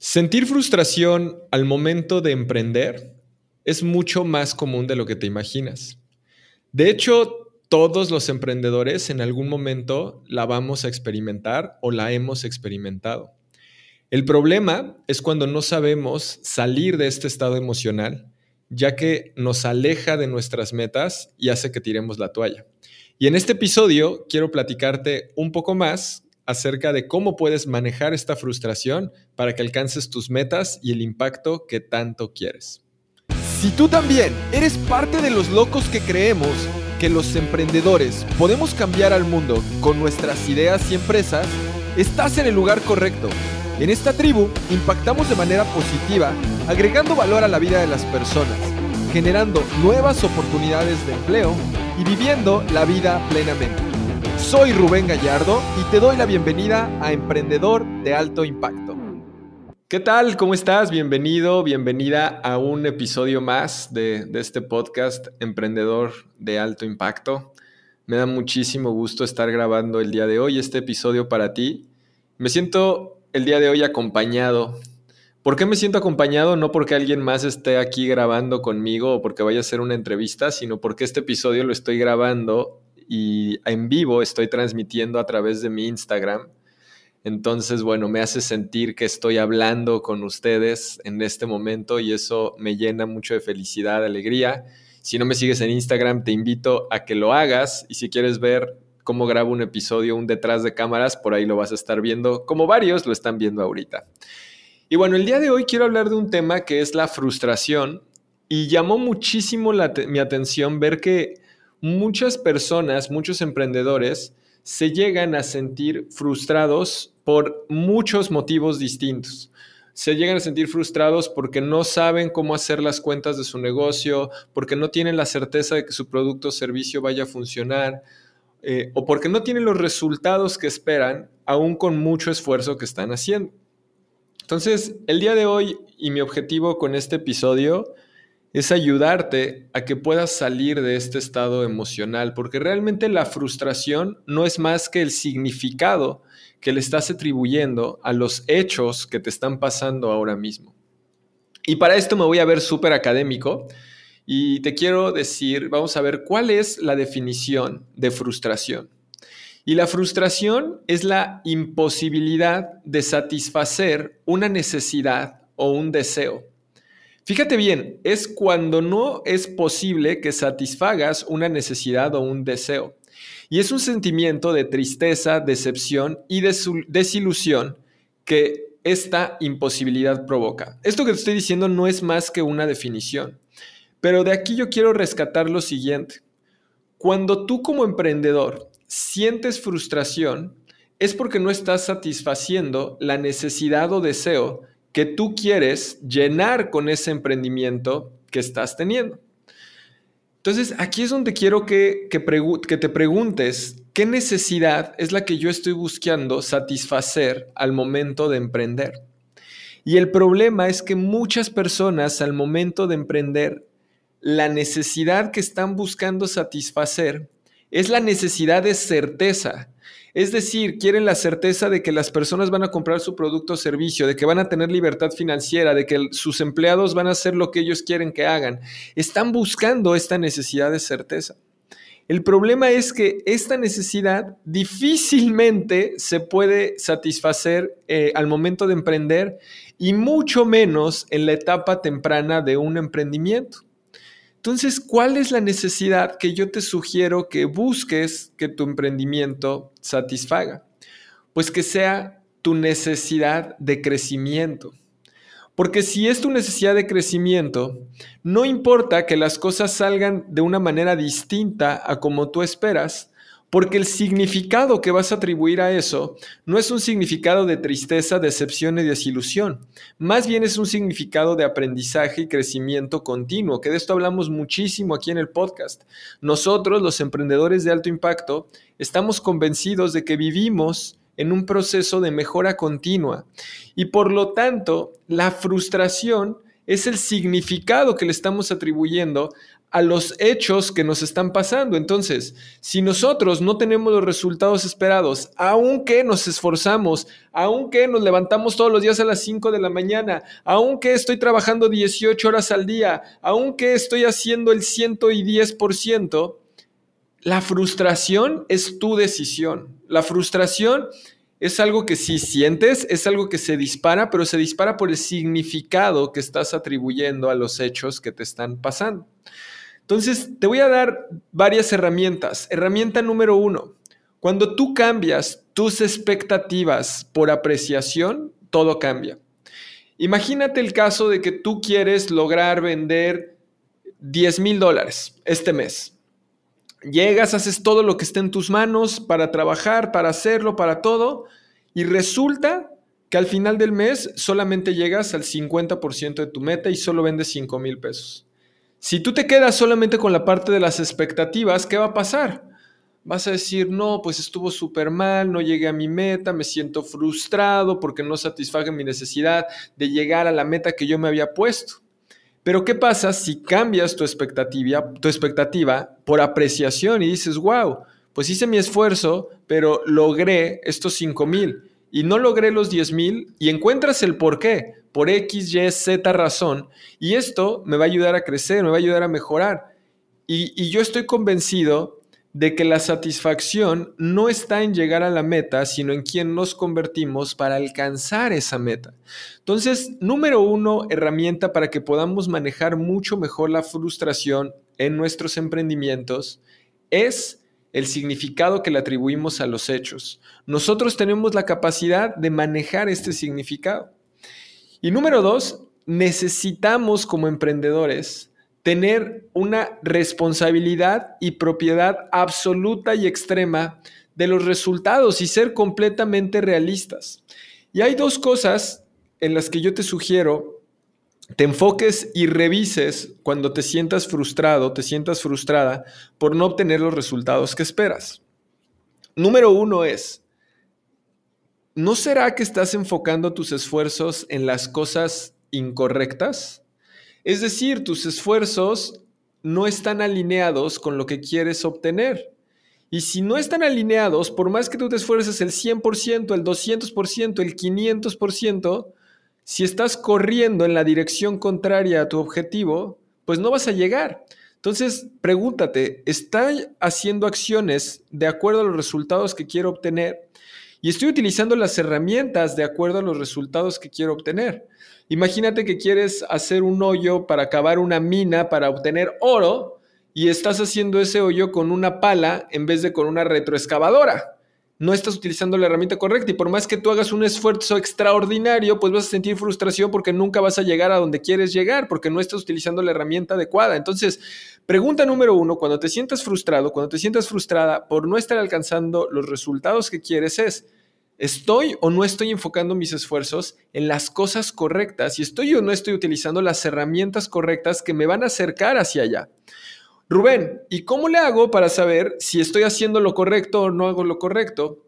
Sentir frustración al momento de emprender es mucho más común de lo que te imaginas. De hecho, todos los emprendedores en algún momento la vamos a experimentar o la hemos experimentado. El problema es cuando no sabemos salir de este estado emocional, ya que nos aleja de nuestras metas y hace que tiremos la toalla. Y en este episodio quiero platicarte un poco más acerca de cómo puedes manejar esta frustración para que alcances tus metas y el impacto que tanto quieres. Si tú también eres parte de los locos que creemos que los emprendedores podemos cambiar al mundo con nuestras ideas y empresas, estás en el lugar correcto. En esta tribu impactamos de manera positiva, agregando valor a la vida de las personas, generando nuevas oportunidades de empleo y viviendo la vida plenamente. Soy Rubén Gallardo y te doy la bienvenida a Emprendedor de Alto Impacto. ¿Qué tal? ¿Cómo estás? Bienvenido, bienvenida a un episodio más de, de, este podcast Emprendedor de Alto Impacto. Me da muchísimo gusto estar grabando el día de hoy este episodio para ti. Me siento el día de hoy acompañado. ¿Por qué me siento acompañado? No porque alguien más esté aquí grabando conmigo o porque vaya a hacer una entrevista, sino porque este episodio lo estoy grabando y en vivo estoy transmitiendo a través de mi Instagram. Entonces, bueno, me hace sentir que estoy hablando con ustedes en este momento y eso me llena mucho de felicidad, de alegría. Si no me sigues en Instagram, te invito a que lo hagas y si quieres ver cómo grabo un episodio, un detrás de cámaras, por ahí lo vas a estar viendo, como varios lo están viendo ahorita. Y bueno, el día de hoy quiero hablar de un tema que es la frustración y llamó muchísimo mi atención ver que muchas personas, muchos emprendedores, se llegan a sentir frustrados por muchos motivos distintos. Se llegan a sentir frustrados porque no saben cómo hacer las cuentas de su negocio, porque no tienen la certeza de que su producto o servicio vaya a funcionar, eh, o porque no tienen los resultados que esperan, aún con mucho esfuerzo que están haciendo. Entonces, el día de hoy y mi objetivo con este episodio es ayudarte a que puedas salir de este estado emocional, porque realmente la frustración no es más que el significado que le estás atribuyendo a los hechos que te están pasando ahora mismo. Y para esto me voy a ver súper académico y te quiero decir, vamos a ver cuál es la definición de frustración. Y la frustración es la imposibilidad de satisfacer una necesidad o un deseo Fíjate bien, es cuando no es posible que satisfagas una necesidad o un deseo. Y es un sentimiento de tristeza, decepción y desilusión que esta imposibilidad provoca. Esto que te estoy diciendo no es más que una definición. Pero de aquí yo quiero rescatar lo siguiente. Cuando tú como emprendedor sientes frustración, es porque no estás satisfaciendo la necesidad o deseo que tú quieres llenar con ese emprendimiento que estás teniendo. Entonces, aquí es donde quiero que, que, te preguntes qué necesidad es la que yo estoy buscando satisfacer al momento de emprender. Y el problema es que muchas personas al momento de emprender, la necesidad que están buscando satisfacer es la necesidad de certeza, es decir, quieren la certeza de que las personas van a comprar su producto o servicio, de que van a tener libertad financiera, de que sus empleados van a hacer lo que ellos quieren que hagan. Están buscando esta necesidad de certeza. El problema es que esta necesidad difícilmente se puede satisfacer eh, al momento de emprender y mucho menos en la etapa temprana de un emprendimiento. Entonces, ¿cuál es la necesidad que yo te sugiero que busques que tu emprendimiento satisfaga? Pues que sea tu necesidad de crecimiento. Porque si es tu necesidad de crecimiento, no importa que las cosas salgan de una manera distinta a como tú esperas, porque el significado que vas a atribuir a eso no es un significado de tristeza, decepción y desilusión. Más bien es un significado de aprendizaje y crecimiento continuo, que de esto hablamos muchísimo aquí en el podcast. Nosotros, los emprendedores de alto impacto, estamos convencidos de que vivimos en un proceso de mejora continua y por lo tanto la frustración es el significado que le estamos atribuyendo a los hechos que nos están pasando. Entonces, si nosotros no tenemos los resultados esperados, aunque nos esforzamos, aunque nos levantamos todos los días a las 5 de la mañana, aunque estoy trabajando 18 horas al día, aunque estoy haciendo el 110%, la frustración es tu decisión. La frustración es algo que sí sientes, es algo que se dispara, pero se dispara por el significado que estás atribuyendo a los hechos que te están pasando. Entonces, te voy a dar varias herramientas. Herramienta número uno, cuando tú cambias tus expectativas por apreciación, todo cambia. Imagínate el caso de que tú quieres lograr vender 10 mil dólares este mes. Llegas, haces todo lo que esté en tus manos para trabajar, para hacerlo, para todo, y resulta que al final del mes solamente llegas al 50% de tu meta y solo vendes 5 mil pesos. Si tú te quedas solamente con la parte de las expectativas, ¿qué va a pasar? Vas a decir, no, pues estuvo súper mal, no llegué a mi meta, me siento frustrado porque no satisfaje mi necesidad de llegar a la meta que yo me había puesto. Pero ¿qué pasa si cambias tu expectativa, tu expectativa por apreciación y dices, wow, pues hice mi esfuerzo, pero logré estos 5 mil y no logré los 10 mil y encuentras el por qué? por X, Y, Z razón. Y esto me va a ayudar a crecer, me va a ayudar a mejorar. Y, yo estoy convencido de que la satisfacción no está en llegar a la meta, sino en quién nos convertimos para alcanzar esa meta. Entonces, número uno, herramienta para que podamos manejar mucho mejor la frustración en nuestros emprendimientos es el significado que le atribuimos a los hechos. Nosotros tenemos la capacidad de manejar este significado. Y número dos, necesitamos como emprendedores tener una responsabilidad y propiedad absoluta y extrema de los resultados y ser completamente realistas. Y hay dos cosas en las que yo te sugiero te enfoques y revises cuando te sientas frustrado, te sientas frustrada por no obtener los resultados que esperas. Número uno es, ¿no será que estás enfocando tus esfuerzos en las cosas incorrectas? Es decir, tus esfuerzos no están alineados con lo que quieres obtener. Y si no están alineados, por más que tú te esfuerces el 100%, el 200%, el 500%, si estás corriendo en la dirección contraria a tu objetivo, pues no vas a llegar. Entonces, pregúntate, ¿estoy haciendo acciones de acuerdo a los resultados que quiero obtener? y estoy utilizando las herramientas de acuerdo a los resultados que quiero obtener. Imagínate que quieres hacer un hoyo para cavar una mina para obtener oro y estás haciendo ese hoyo con una pala en vez de con una retroexcavadora. No estás utilizando la herramienta correcta y por más que tú hagas un esfuerzo extraordinario, pues vas a sentir frustración porque nunca vas a llegar a donde quieres llegar, porque no estás utilizando la herramienta adecuada. Entonces, pregunta número uno, cuando te sientas frustrado, cuando te sientas frustrada por no estar alcanzando los resultados que quieres es, ¿Estoy o no estoy enfocando mis esfuerzos en las cosas correctas? Y estoy o no estoy utilizando las herramientas correctas que me van a acercar hacia allá. Rubén, ¿y cómo le hago para saber si estoy haciendo lo correcto o no hago lo correcto?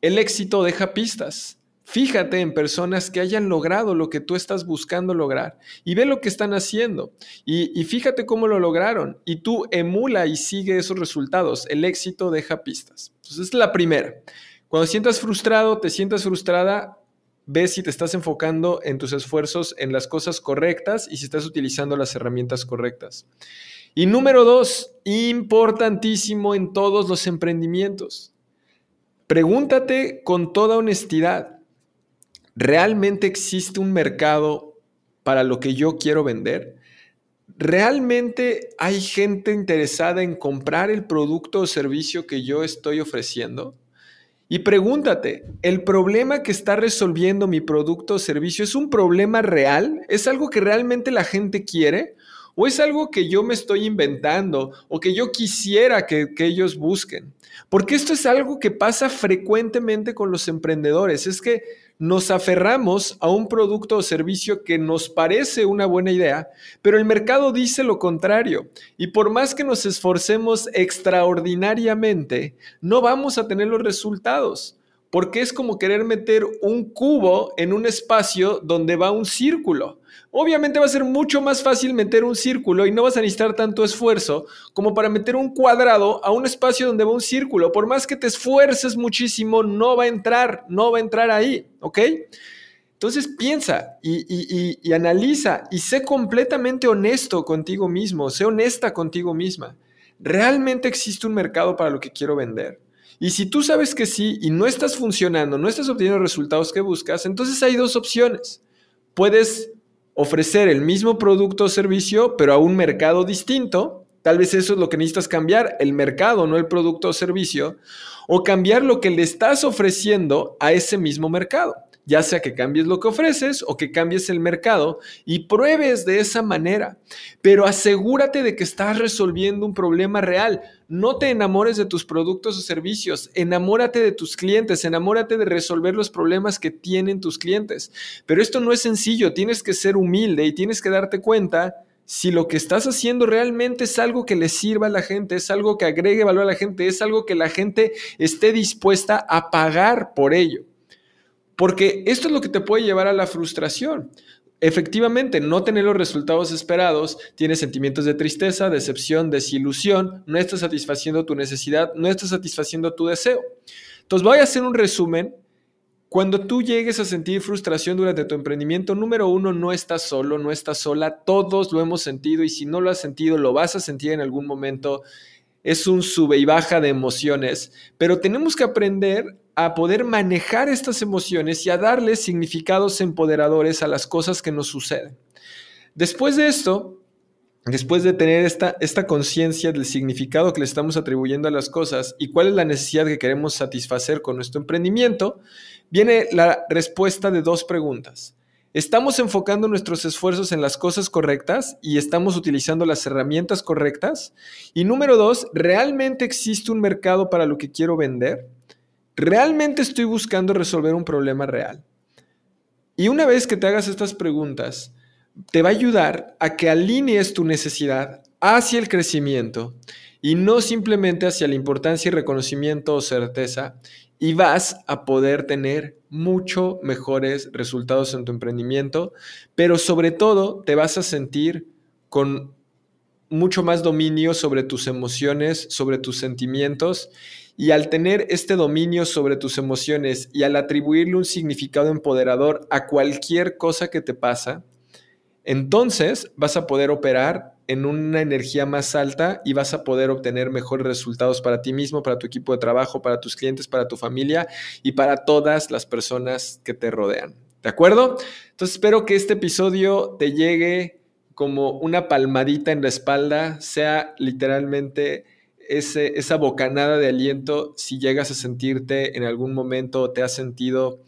El éxito deja pistas. Fíjate en personas que hayan logrado lo que tú estás buscando lograr y ve lo que están haciendo y, fíjate cómo lo lograron y tú emula y sigue esos resultados. El éxito deja pistas. Entonces, es la primera. Cuando sientas frustrado, te sientas frustrada, ve si te estás enfocando en tus esfuerzos en las cosas correctas y si estás utilizando las herramientas correctas. Y número dos, importantísimo en todos los emprendimientos. Pregúntate con toda honestidad, ¿realmente existe un mercado para lo que yo quiero vender? ¿Realmente hay gente interesada en comprar el producto o servicio que yo estoy ofreciendo? Y pregúntate, ¿el problema que está resolviendo mi producto o servicio es un problema real? ¿Es algo que realmente la gente quiere? ¿O es algo que yo me estoy inventando o que yo quisiera que, que ellos busquen? Porque esto es algo que pasa frecuentemente con los emprendedores. Es que nos aferramos a un producto o servicio que nos parece una buena idea, pero el mercado dice lo contrario. Y por más que nos esforcemos extraordinariamente, no vamos a tener los resultados. Porque es como querer meter un cubo en un espacio donde va un círculo. Obviamente va a ser mucho más fácil meter un círculo y no vas a necesitar tanto esfuerzo como para meter un cuadrado a un espacio donde va un círculo. Por más que te esfuerces muchísimo, no va a entrar, no va a entrar ahí, ¿ok? Entonces piensa y, analiza y sé completamente honesto contigo mismo, sé honesta contigo misma. ¿Realmente existe un mercado para lo que quiero vender? Y si tú sabes que sí y no estás funcionando, no estás obteniendo resultados que buscas, entonces hay dos opciones. Puedes ofrecer el mismo producto o servicio, pero a un mercado distinto. Tal vez eso es lo que necesitas cambiar, el mercado, no el producto o servicio, o cambiar lo que le estás ofreciendo a ese mismo mercado ya sea que cambies lo que ofreces o que cambies el mercado y pruebes de esa manera. Pero asegúrate de que estás resolviendo un problema real. No te enamores de tus productos o servicios, enamórate de tus clientes, enamórate de resolver los problemas que tienen tus clientes. Pero esto no es sencillo, tienes que ser humilde y tienes que darte cuenta si lo que estás haciendo realmente es algo que le sirva a la gente, es algo que agregue valor a la gente, es algo que la gente esté dispuesta a pagar por ello. Porque esto es lo que te puede llevar a la frustración. Efectivamente, no tener los resultados esperados, tienes sentimientos de tristeza, decepción, desilusión, no estás satisfaciendo tu necesidad, no estás satisfaciendo tu deseo. Entonces voy a hacer un resumen. Cuando tú llegues a sentir frustración durante tu emprendimiento, número uno, no estás solo, no estás sola, todos lo hemos sentido y si no lo has sentido, lo vas a sentir en algún momento. Es un sube y baja de emociones, pero tenemos que aprender a poder manejar estas emociones y a darles significados empoderadores a las cosas que nos suceden. Después de esto, después de tener esta, esta conciencia del significado que le estamos atribuyendo a las cosas y cuál es la necesidad que queremos satisfacer con nuestro emprendimiento, viene la respuesta de dos preguntas. ¿Estamos enfocando nuestros esfuerzos en las cosas correctas y estamos utilizando las herramientas correctas? Y número dos, ¿realmente existe un mercado para lo que quiero vender? ¿Realmente estoy buscando resolver un problema real? Y una vez que te hagas estas preguntas, te va a ayudar a que alinees tu necesidad hacia el crecimiento y no simplemente hacia la importancia y reconocimiento o certeza y vas a poder tener mucho mejores resultados en tu emprendimiento, pero sobre todo te vas a sentir con mucho más dominio sobre tus emociones, sobre tus sentimientos y al tener este dominio sobre tus emociones y al atribuirle un significado empoderador a cualquier cosa que te pasa, entonces vas a poder operar en una energía más alta y vas a poder obtener mejores resultados para ti mismo, para tu equipo de trabajo, para tus clientes, para tu familia y para todas las personas que te rodean. ¿De acuerdo? Entonces espero que este episodio te llegue como una palmadita en la espalda, sea literalmente esa bocanada de aliento si llegas a sentirte en algún momento te has sentido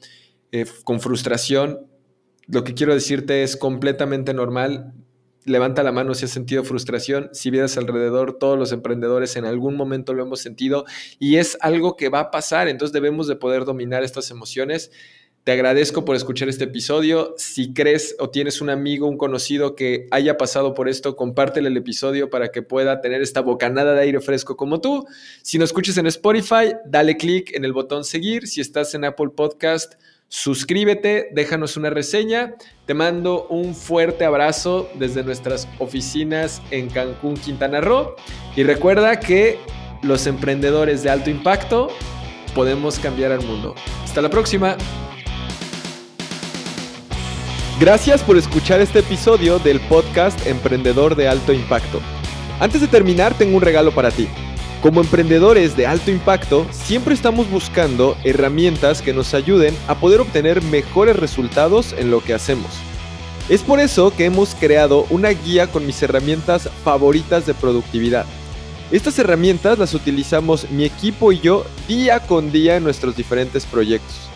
eh, con frustración. Lo que quiero decirte es completamente normal. Levanta la mano si has sentido frustración. Si vienes alrededor, todos los emprendedores en algún momento lo hemos sentido y es algo que va a pasar. Entonces debemos de poder dominar estas emociones. Te agradezco por escuchar este episodio. Si crees o tienes un amigo, un conocido que haya pasado por esto, compártele el episodio para que pueda tener esta bocanada de aire fresco como tú. Si nos escuchas en Spotify, dale click en el botón seguir. Si estás en Apple Podcast, suscríbete, déjanos una reseña. Te mando un fuerte abrazo desde nuestras oficinas en Cancún, Quintana Roo. Y recuerda que los emprendedores de alto impacto podemos cambiar al mundo. Hasta la próxima. Gracias por escuchar este episodio del podcast Emprendedor de Alto Impacto. Antes de terminar, tengo un regalo para ti. Como emprendedores de alto impacto, siempre estamos buscando herramientas que nos ayuden a poder obtener mejores resultados en lo que hacemos. Es por eso que hemos creado una guía con mis herramientas favoritas de productividad. Estas herramientas las utilizamos mi equipo y yo día con día en nuestros diferentes proyectos.